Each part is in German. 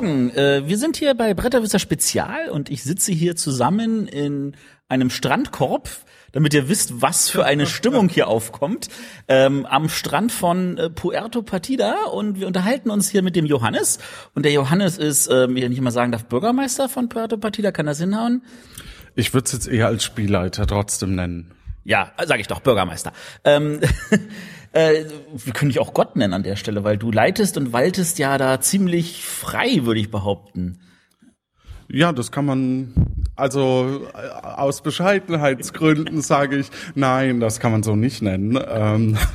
Morgen. Äh, wir sind hier bei Bretterwisser Spezial und ich sitze hier zusammen in einem Strandkorb, damit ihr wisst, was für eine Stimmung hier aufkommt, ähm, am Strand von äh, Puerto Partida und wir unterhalten uns hier mit dem Johannes und der Johannes ist, ähm, wenn ich mal sagen darf, Bürgermeister von Puerto Partida, kann das hinhauen? Ich würde es jetzt eher als Spielleiter trotzdem nennen. Ja, sage ich doch, Bürgermeister. Ähm, äh, wir können dich auch Gott nennen an der Stelle, weil du leitest und waltest ja da ziemlich frei, würde ich behaupten. Ja, das kann man, also äh, aus Bescheidenheitsgründen sage ich, nein, das kann man so nicht nennen. Ähm.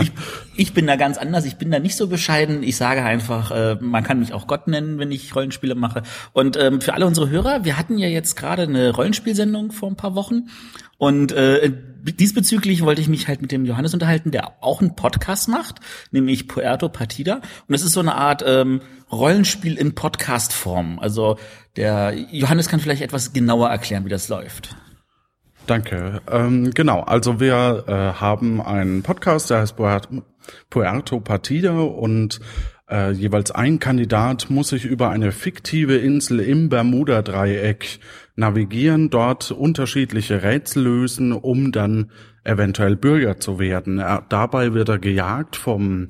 Ich, ich bin da ganz anders, ich bin da nicht so bescheiden. Ich sage einfach, äh, man kann mich auch Gott nennen, wenn ich Rollenspiele mache. Und ähm, für alle unsere Hörer, wir hatten ja jetzt gerade eine Rollenspielsendung vor ein paar Wochen und äh, diesbezüglich wollte ich mich halt mit dem Johannes unterhalten, der auch einen Podcast macht, nämlich Puerto Partida. Und es ist so eine Art ähm, Rollenspiel in Podcast-Form. Also der Johannes kann vielleicht etwas genauer erklären, wie das läuft. Danke. Ähm, genau, also wir äh, haben einen Podcast, der heißt Puerto Partida und äh, jeweils ein Kandidat muss sich über eine fiktive Insel im Bermuda-Dreieck navigieren, dort unterschiedliche Rätsel lösen, um dann eventuell Bürger zu werden. Er, dabei wird er gejagt vom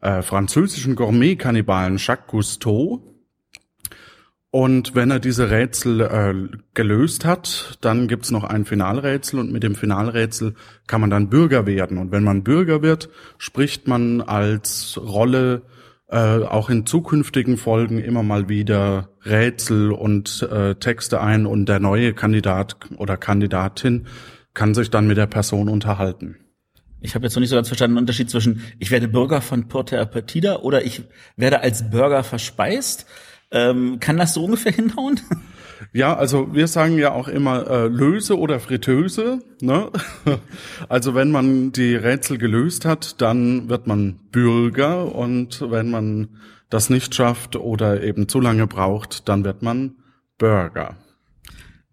äh, französischen Gourmet-Kannibalen Jacques Cousteau. Und wenn er diese Rätsel äh, gelöst hat, dann gibt's noch ein Finalrätsel und mit dem Finalrätsel kann man dann Bürger werden. Und wenn man Bürger wird, spricht man als Rolle äh, auch in zukünftigen Folgen immer mal wieder Rätsel und äh, Texte ein und der neue Kandidat oder Kandidatin kann sich dann mit der Person unterhalten. Ich habe jetzt noch nicht so ganz verstanden den Unterschied zwischen ich werde Bürger von Porta Partida oder ich werde als Bürger verspeist. Ähm, kann das so ungefähr hinhauen? Ja, also wir sagen ja auch immer äh, Löse oder Fritteuse. Ne? Also wenn man die Rätsel gelöst hat, dann wird man Bürger und wenn man das nicht schafft oder eben zu lange braucht, dann wird man Burger.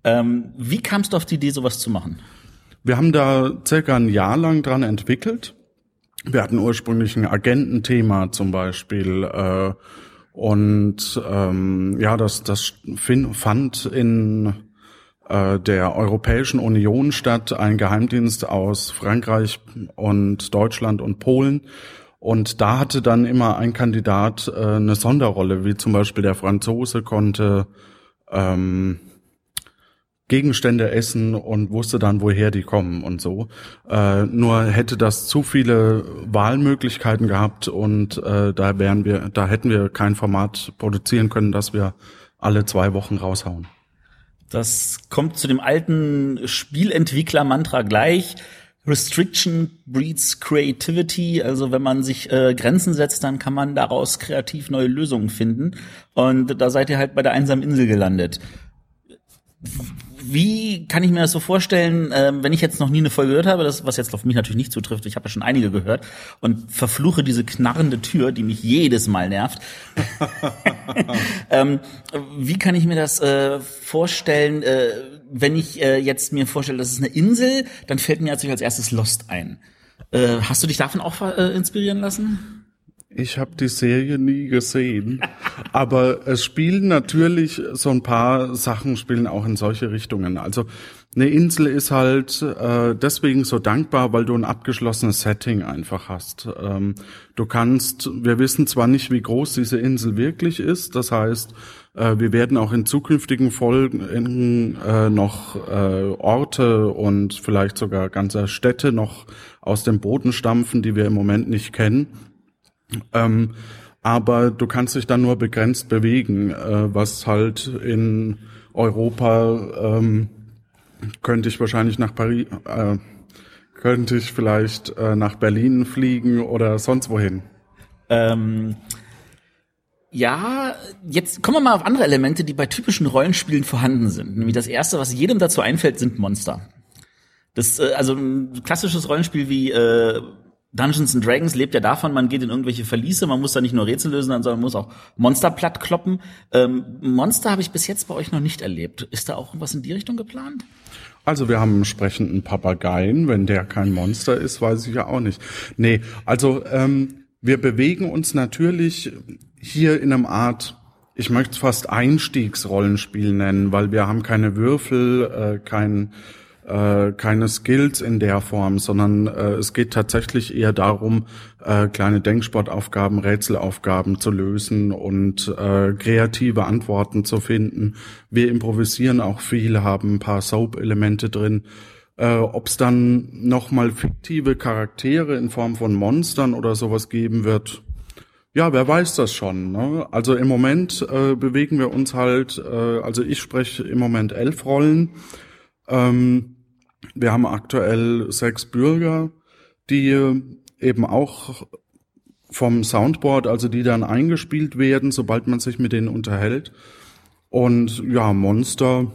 Ähm, wie kamst du auf die Idee, sowas zu machen? Wir haben da circa ein Jahr lang dran entwickelt. Wir hatten ursprünglich ein Agententhema zum Beispiel. Äh, und ähm, ja, das, das fand in äh, der Europäischen Union statt, ein Geheimdienst aus Frankreich und Deutschland und Polen. Und da hatte dann immer ein Kandidat äh, eine Sonderrolle, wie zum Beispiel der Franzose konnte ähm, Gegenstände essen und wusste dann, woher die kommen und so. Äh, nur hätte das zu viele Wahlmöglichkeiten gehabt und äh, da wären wir, da hätten wir kein Format produzieren können, das wir alle zwei Wochen raushauen. Das kommt zu dem alten Spielentwickler-Mantra gleich. Restriction breeds creativity. Also wenn man sich äh, Grenzen setzt, dann kann man daraus kreativ neue Lösungen finden. Und da seid ihr halt bei der einsamen Insel gelandet wie kann ich mir das so vorstellen, ähm, wenn ich jetzt noch nie eine Folge gehört habe, das, was jetzt auf mich natürlich nicht zutrifft, ich habe ja schon einige gehört und verfluche diese knarrende Tür, die mich jedes Mal nervt. ähm, wie kann ich mir das äh, vorstellen, äh, wenn ich äh, jetzt mir vorstelle, das ist eine Insel, dann fällt mir natürlich als erstes Lost ein. Äh, hast du dich davon auch äh, inspirieren lassen? Ich habe die Serie nie gesehen, aber es spielen natürlich so ein paar Sachen spielen auch in solche Richtungen. Also eine Insel ist halt äh, deswegen so dankbar, weil du ein abgeschlossenes Setting einfach hast. Ähm, du kannst, wir wissen zwar nicht, wie groß diese Insel wirklich ist, das heißt, äh, wir werden auch in zukünftigen Folgen äh, noch äh, Orte und vielleicht sogar ganze Städte noch aus dem Boden stampfen, die wir im Moment nicht kennen. Ähm, aber du kannst dich dann nur begrenzt bewegen, äh, was halt in Europa ähm, könnte ich wahrscheinlich nach Paris, äh, könnte ich vielleicht äh, nach Berlin fliegen oder sonst wohin. Ähm, ja, jetzt kommen wir mal auf andere Elemente, die bei typischen Rollenspielen vorhanden sind. Nämlich das erste, was jedem dazu einfällt, sind Monster. Das, äh, also ein klassisches Rollenspiel wie äh, Dungeons and Dragons lebt ja davon, man geht in irgendwelche Verliese, man muss da nicht nur Rätsel lösen, sondern man muss auch Monster platt kloppen. Ähm, Monster habe ich bis jetzt bei euch noch nicht erlebt. Ist da auch was in die Richtung geplant? Also wir haben einen sprechenden Papageien. Wenn der kein Monster ist, weiß ich ja auch nicht. Nee, also ähm, wir bewegen uns natürlich hier in einem Art ich möchte es fast Einstiegsrollenspiel nennen, weil wir haben keine Würfel, äh, kein, äh, keine Skills in der Form, sondern äh, es geht tatsächlich eher darum, äh, kleine Denksportaufgaben, Rätselaufgaben zu lösen und äh, kreative Antworten zu finden. Wir improvisieren auch viel, haben ein paar Soap-Elemente drin. Äh, Ob es dann nochmal fiktive Charaktere in Form von Monstern oder sowas geben wird, ja, wer weiß das schon. Ne? Also im Moment äh, bewegen wir uns halt, äh, also ich spreche im Moment elf Rollen. Ähm, wir haben aktuell sechs Bürger, die eben auch vom Soundboard, also die dann eingespielt werden, sobald man sich mit denen unterhält. Und ja, Monster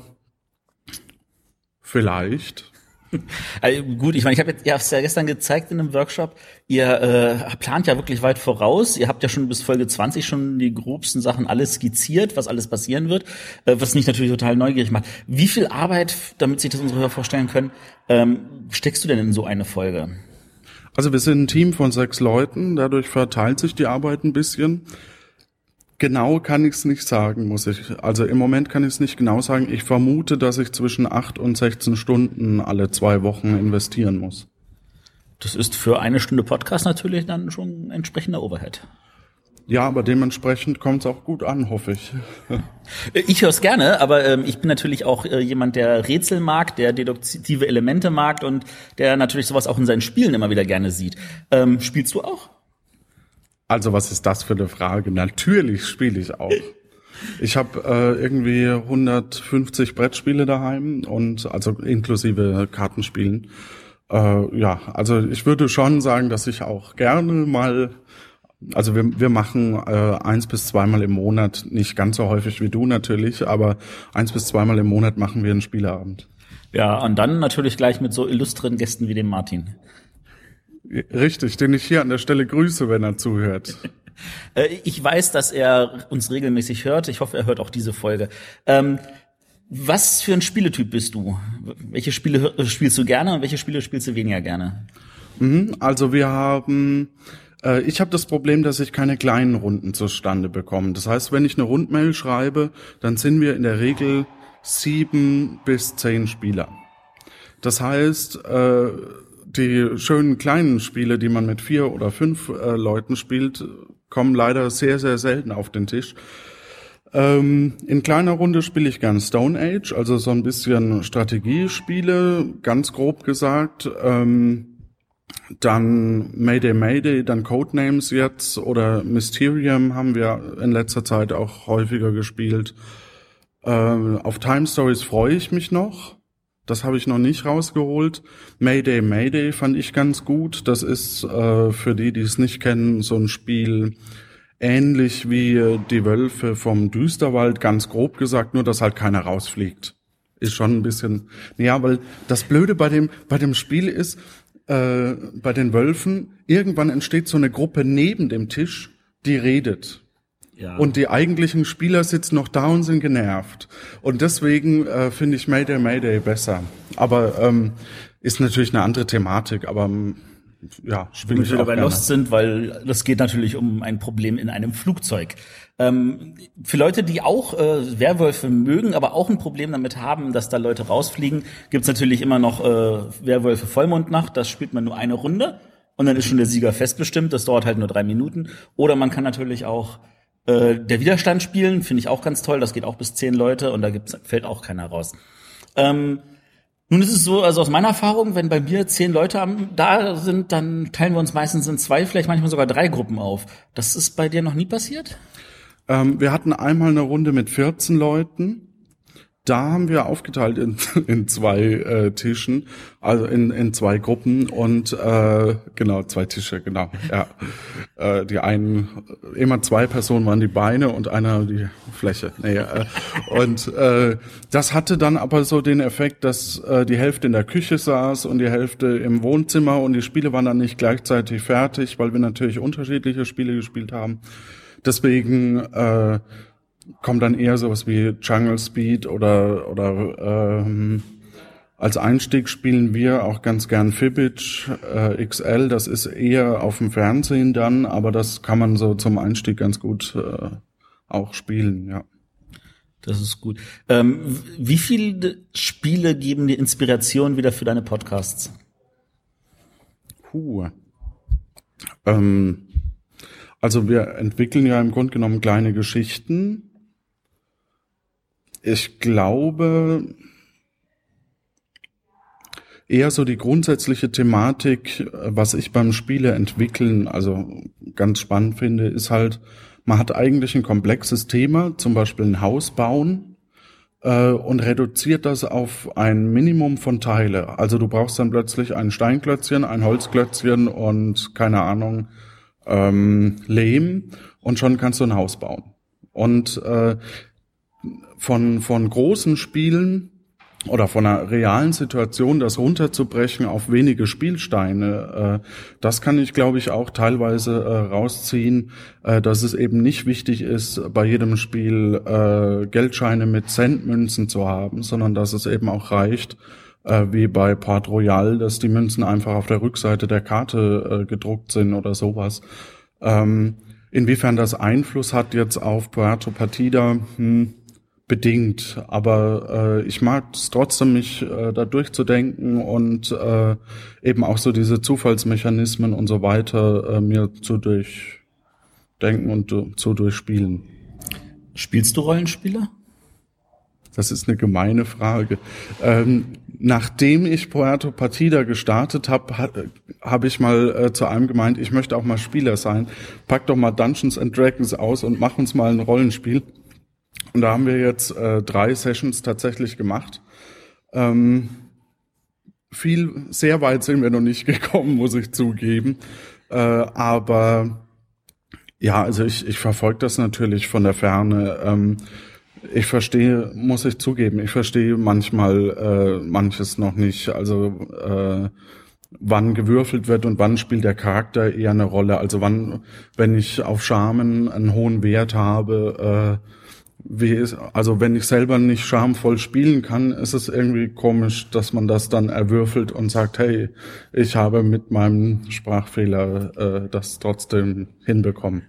vielleicht. Also gut, ich meine, ich habe jetzt, ihr habt es ja gestern gezeigt in einem Workshop. Ihr äh, plant ja wirklich weit voraus. Ihr habt ja schon bis Folge 20 schon die grobsten Sachen alles skizziert, was alles passieren wird, äh, was mich natürlich total neugierig macht. Wie viel Arbeit, damit sich das unsere Hörer vorstellen können, ähm, steckst du denn in so eine Folge? Also wir sind ein Team von sechs Leuten, dadurch verteilt sich die Arbeit ein bisschen. Genau kann ich es nicht sagen, muss ich. Also im Moment kann ich es nicht genau sagen. Ich vermute, dass ich zwischen acht und 16 Stunden alle zwei Wochen investieren muss. Das ist für eine Stunde Podcast natürlich dann schon ein entsprechender Overhead. Ja, aber dementsprechend kommt es auch gut an, hoffe ich. Ich höre es gerne, aber ähm, ich bin natürlich auch äh, jemand, der Rätsel mag, der deduktive Elemente mag und der natürlich sowas auch in seinen Spielen immer wieder gerne sieht. Ähm, spielst du auch? Also was ist das für eine Frage? Natürlich spiele ich auch. Ich habe äh, irgendwie 150 Brettspiele daheim und also inklusive Kartenspielen. Äh, ja, also ich würde schon sagen, dass ich auch gerne mal, also wir, wir machen äh, eins bis zweimal im Monat, nicht ganz so häufig wie du natürlich, aber eins bis zweimal im Monat machen wir einen Spieleabend. Ja, und dann natürlich gleich mit so illustren Gästen wie dem Martin. Richtig, den ich hier an der Stelle grüße, wenn er zuhört. Äh, ich weiß, dass er uns regelmäßig hört. Ich hoffe, er hört auch diese Folge. Ähm, was für ein Spieletyp bist du? Welche Spiele spielst du gerne und welche Spiele spielst du weniger gerne? Mhm, also wir haben, äh, ich habe das Problem, dass ich keine kleinen Runden zustande bekomme. Das heißt, wenn ich eine Rundmail schreibe, dann sind wir in der Regel sieben bis zehn Spieler. Das heißt, äh, die schönen kleinen Spiele, die man mit vier oder fünf äh, Leuten spielt, kommen leider sehr, sehr selten auf den Tisch. Ähm, in kleiner Runde spiele ich gern Stone Age, also so ein bisschen Strategiespiele, ganz grob gesagt. Ähm, dann Mayday Mayday, dann Codenames jetzt oder Mysterium haben wir in letzter Zeit auch häufiger gespielt. Ähm, auf Time Stories freue ich mich noch. Das habe ich noch nicht rausgeholt. Mayday Mayday fand ich ganz gut. Das ist äh, für die, die es nicht kennen, so ein Spiel ähnlich wie äh, die Wölfe vom Düsterwald, ganz grob gesagt, nur dass halt keiner rausfliegt. Ist schon ein bisschen, ja, weil das Blöde bei dem bei dem Spiel ist, äh, bei den Wölfen irgendwann entsteht so eine Gruppe neben dem Tisch, die redet. Ja. Und die eigentlichen Spieler sitzen noch da und sind genervt. Und deswegen äh, finde ich Mayday Mayday besser. Aber ähm, ist natürlich eine andere Thematik, aber ähm, ja, spiele ich auch bei gerne. Lost sind, weil das geht natürlich um ein Problem in einem Flugzeug. Ähm, für Leute, die auch äh, Werwölfe mögen, aber auch ein Problem damit haben, dass da Leute rausfliegen, gibt's natürlich immer noch äh, Werwölfe Vollmondnacht. Das spielt man nur eine Runde und dann ist schon der Sieger festbestimmt. Das dauert halt nur drei Minuten. Oder man kann natürlich auch äh, der Widerstand spielen, finde ich auch ganz toll. Das geht auch bis zehn Leute und da gibt's, fällt auch keiner raus. Ähm, nun ist es so, also aus meiner Erfahrung, wenn bei mir zehn Leute da sind, dann teilen wir uns meistens in zwei, vielleicht manchmal sogar drei Gruppen auf. Das ist bei dir noch nie passiert? Ähm, wir hatten einmal eine Runde mit 14 Leuten da haben wir aufgeteilt in, in zwei äh, Tischen, also in, in zwei Gruppen und äh, genau, zwei Tische, genau. Ja. Äh, die einen, immer zwei Personen waren die Beine und einer die Fläche. Nee, äh, und äh, das hatte dann aber so den Effekt, dass äh, die Hälfte in der Küche saß und die Hälfte im Wohnzimmer und die Spiele waren dann nicht gleichzeitig fertig, weil wir natürlich unterschiedliche Spiele gespielt haben. Deswegen äh, kommt dann eher sowas wie Jungle Speed oder oder ähm, als Einstieg spielen wir auch ganz gern Fibbage äh, XL. Das ist eher auf dem Fernsehen dann, aber das kann man so zum Einstieg ganz gut äh, auch spielen, ja. Das ist gut. Ähm, wie viele Spiele geben dir Inspiration wieder für deine Podcasts? Puh. Ähm, also wir entwickeln ja im Grunde genommen kleine Geschichten. Ich glaube, eher so die grundsätzliche Thematik, was ich beim Spiele entwickeln, also ganz spannend finde, ist halt, man hat eigentlich ein komplexes Thema, zum Beispiel ein Haus bauen, äh, und reduziert das auf ein Minimum von Teile. Also du brauchst dann plötzlich ein Steinklötzchen, ein Holzklötzchen und keine Ahnung, ähm, Lehm und schon kannst du ein Haus bauen. Und äh, von, von großen Spielen oder von einer realen Situation, das runterzubrechen auf wenige Spielsteine, äh, das kann ich, glaube ich, auch teilweise äh, rausziehen, äh, dass es eben nicht wichtig ist, bei jedem Spiel Geldscheine mit Centmünzen zu haben, sondern dass es eben auch reicht, wie bei Port Royal, dass die Münzen einfach auf der Rückseite der Karte gedruckt sind oder sowas. Ähm, inwiefern das Einfluss hat jetzt auf Puerto Partida, hm, bedingt. Aber äh, ich mag es trotzdem, mich äh, da durchzudenken und äh, eben auch so diese Zufallsmechanismen und so weiter äh, mir zu durchdenken und uh, zu durchspielen. Spielst du Rollenspiele? Das ist eine gemeine Frage. Ähm, nachdem ich Puerto Partida gestartet habe, ha, habe ich mal äh, zu einem gemeint, ich möchte auch mal Spieler sein. Pack doch mal Dungeons and Dragons aus und mach uns mal ein Rollenspiel. Und da haben wir jetzt äh, drei Sessions tatsächlich gemacht. Ähm, viel, sehr weit sind wir noch nicht gekommen, muss ich zugeben. Äh, aber ja, also ich, ich verfolge das natürlich von der Ferne. Ähm, ich verstehe, muss ich zugeben, ich verstehe manchmal äh, manches noch nicht. Also äh, wann gewürfelt wird und wann spielt der Charakter eher eine Rolle. Also wann, wenn ich auf Charmen einen hohen Wert habe, äh, wie ist, also wenn ich selber nicht schamvoll spielen kann, ist es irgendwie komisch, dass man das dann erwürfelt und sagt, hey, ich habe mit meinem Sprachfehler äh, das trotzdem hinbekommen.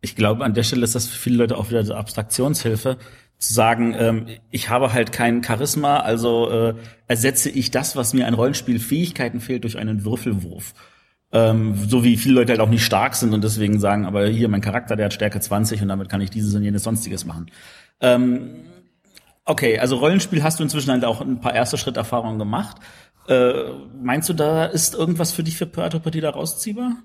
Ich glaube, an der Stelle ist das für viele Leute auch wieder so Abstraktionshilfe, zu sagen, ähm, ich habe halt kein Charisma, also äh, ersetze ich das, was mir an Rollenspielfähigkeiten fehlt, durch einen Würfelwurf. Ähm, so wie viele Leute halt auch nicht stark sind und deswegen sagen, aber hier mein Charakter, der hat Stärke 20 und damit kann ich dieses und jenes sonstiges machen. Ähm, okay, also Rollenspiel hast du inzwischen halt auch ein paar erste Schritterfahrungen gemacht. Äh, meinst du, da ist irgendwas für dich für Puerto Partida rausziehbar?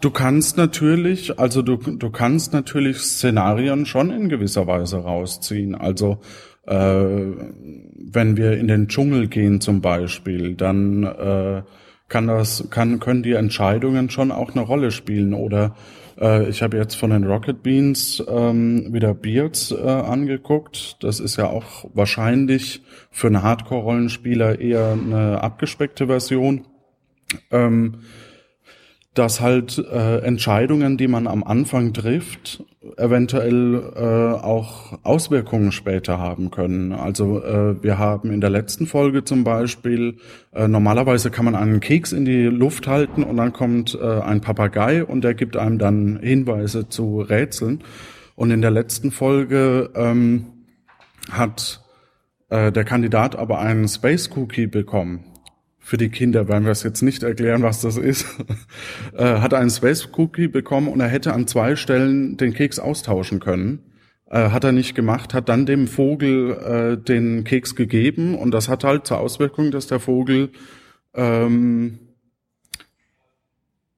Du kannst natürlich, also du, du kannst natürlich Szenarien schon in gewisser Weise rausziehen. Also äh, wenn wir in den Dschungel gehen zum Beispiel, dann äh, kann das, kann, können die Entscheidungen schon auch eine Rolle spielen. Oder äh, ich habe jetzt von den Rocket Beans ähm, wieder Beards äh, angeguckt. Das ist ja auch wahrscheinlich für einen Hardcore-Rollenspieler eher eine abgespeckte Version. Ähm, dass halt äh, Entscheidungen, die man am Anfang trifft, eventuell äh, auch Auswirkungen später haben können. Also äh, wir haben in der letzten Folge zum Beispiel, äh, normalerweise kann man einen Keks in die Luft halten und dann kommt äh, ein Papagei und der gibt einem dann Hinweise zu Rätseln. Und in der letzten Folge ähm, hat äh, der Kandidat aber einen Space Cookie bekommen für die Kinder werden wir es jetzt nicht erklären, was das ist, äh, hat einen Space Cookie bekommen und er hätte an zwei Stellen den Keks austauschen können. Äh, hat er nicht gemacht, hat dann dem Vogel äh, den Keks gegeben und das hat halt zur Auswirkung, dass der Vogel ähm,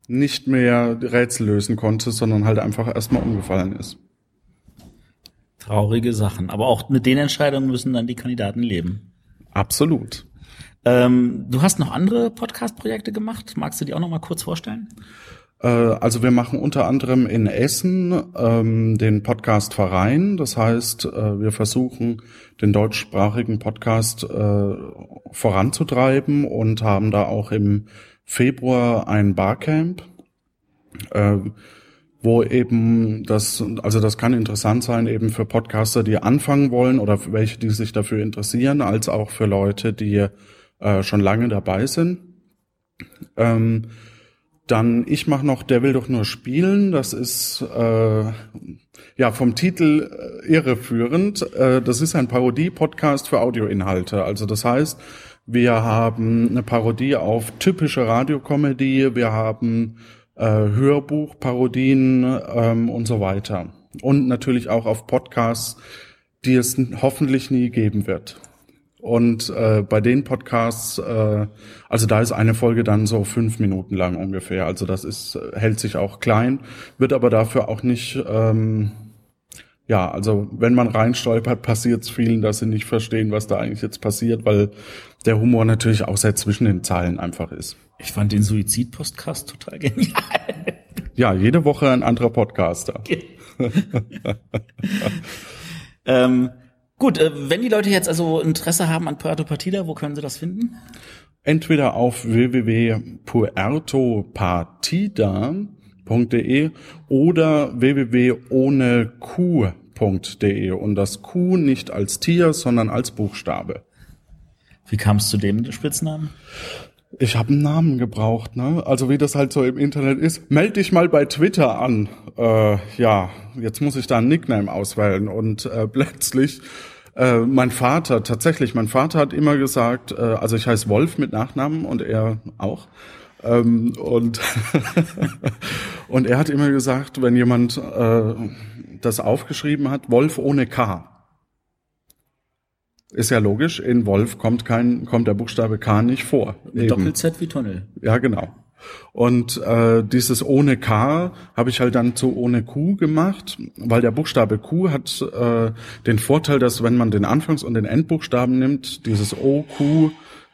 nicht mehr Rätsel lösen konnte, sondern halt einfach erstmal umgefallen ist. Traurige Sachen. Aber auch mit den Entscheidungen müssen dann die Kandidaten leben. Absolut. Ähm, du hast noch andere Podcast-Projekte gemacht. Magst du die auch noch mal kurz vorstellen? Äh, also wir machen unter anderem in Essen ähm, den Podcast Verein. Das heißt, äh, wir versuchen den deutschsprachigen Podcast äh, voranzutreiben und haben da auch im Februar ein Barcamp, äh, wo eben das, also das kann interessant sein eben für Podcaster, die anfangen wollen oder welche, die sich dafür interessieren, als auch für Leute, die äh, schon lange dabei sind. Ähm, Dann ich mache noch Der will doch nur spielen. Das ist äh, ja vom Titel äh, irreführend. Äh, das ist ein Parodie-Podcast für Audioinhalte. Also das heißt, wir haben eine Parodie auf typische Radiokomödie. Wir haben äh, Hörbuchparodien ähm, und so weiter. Und natürlich auch auf Podcasts, die es hoffentlich nie geben wird. Und äh, bei den Podcasts, äh, also da ist eine Folge dann so fünf Minuten lang ungefähr. Also das ist hält sich auch klein, wird aber dafür auch nicht. Ähm, ja, also wenn man reinstolpert, passiert es vielen, dass sie nicht verstehen, was da eigentlich jetzt passiert, weil der Humor natürlich auch sehr zwischen den Zeilen einfach ist. Ich fand den Suizid-Podcast total genial. Ja, jede Woche ein anderer Podcaster. ähm, Gut, äh, wenn die Leute jetzt also Interesse haben an Puerto Partida, wo können sie das finden? Entweder auf www.puertopartida.de oder www.ohneq.de und das Q nicht als Tier, sondern als Buchstabe. Wie kam es zu dem Spitznamen? Ich habe einen Namen gebraucht, ne? Also wie das halt so im Internet ist. Meld dich mal bei Twitter an. Äh, ja, jetzt muss ich da einen Nickname auswählen und äh, plötzlich äh, mein Vater, tatsächlich, mein Vater hat immer gesagt, äh, also ich heiße Wolf mit Nachnamen und er auch. Ähm, und und er hat immer gesagt, wenn jemand äh, das aufgeschrieben hat, Wolf ohne K. Ist ja logisch, in Wolf kommt kein, kommt der Buchstabe K nicht vor. Doppel-Z wie Tunnel. Ja, genau. Und äh, dieses ohne K habe ich halt dann zu ohne Q gemacht, weil der Buchstabe Q hat äh, den Vorteil, dass wenn man den Anfangs- und den Endbuchstaben nimmt, dieses O, Q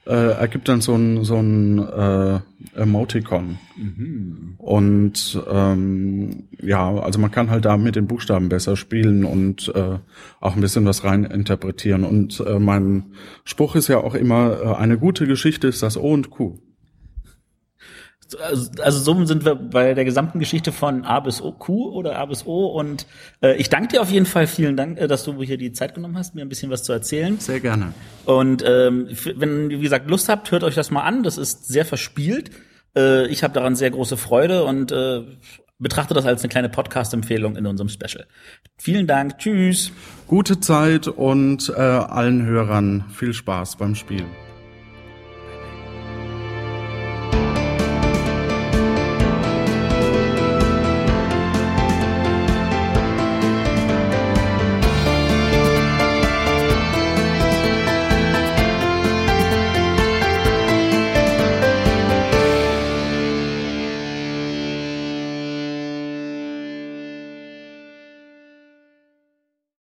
äh, ergibt dann so ein, so ein äh, Emoticon. Mhm. Und ähm, ja, also man kann halt da mit den Buchstaben besser spielen und äh, auch ein bisschen was rein interpretieren. Und äh, mein Spruch ist ja auch immer, äh, eine gute Geschichte ist das O und Q also, also so sind wir bei der gesamten Geschichte von A bis O, Q oder A bis O. Und äh, ich danke dir auf jeden Fall. Vielen Dank, äh, dass du hier die Zeit genommen hast, mir ein bisschen was zu erzählen. Sehr gerne. Und ähm, wenn ihr, wie gesagt, Lust habt, hört euch das mal an. Das ist sehr verspielt. Äh, ich habe daran sehr große Freude und äh, betrachte das als eine kleine Podcast-Empfehlung in unserem Special. Vielen Dank. Tschüss. Gute Zeit und äh, allen Hörern viel Spaß beim Spielen.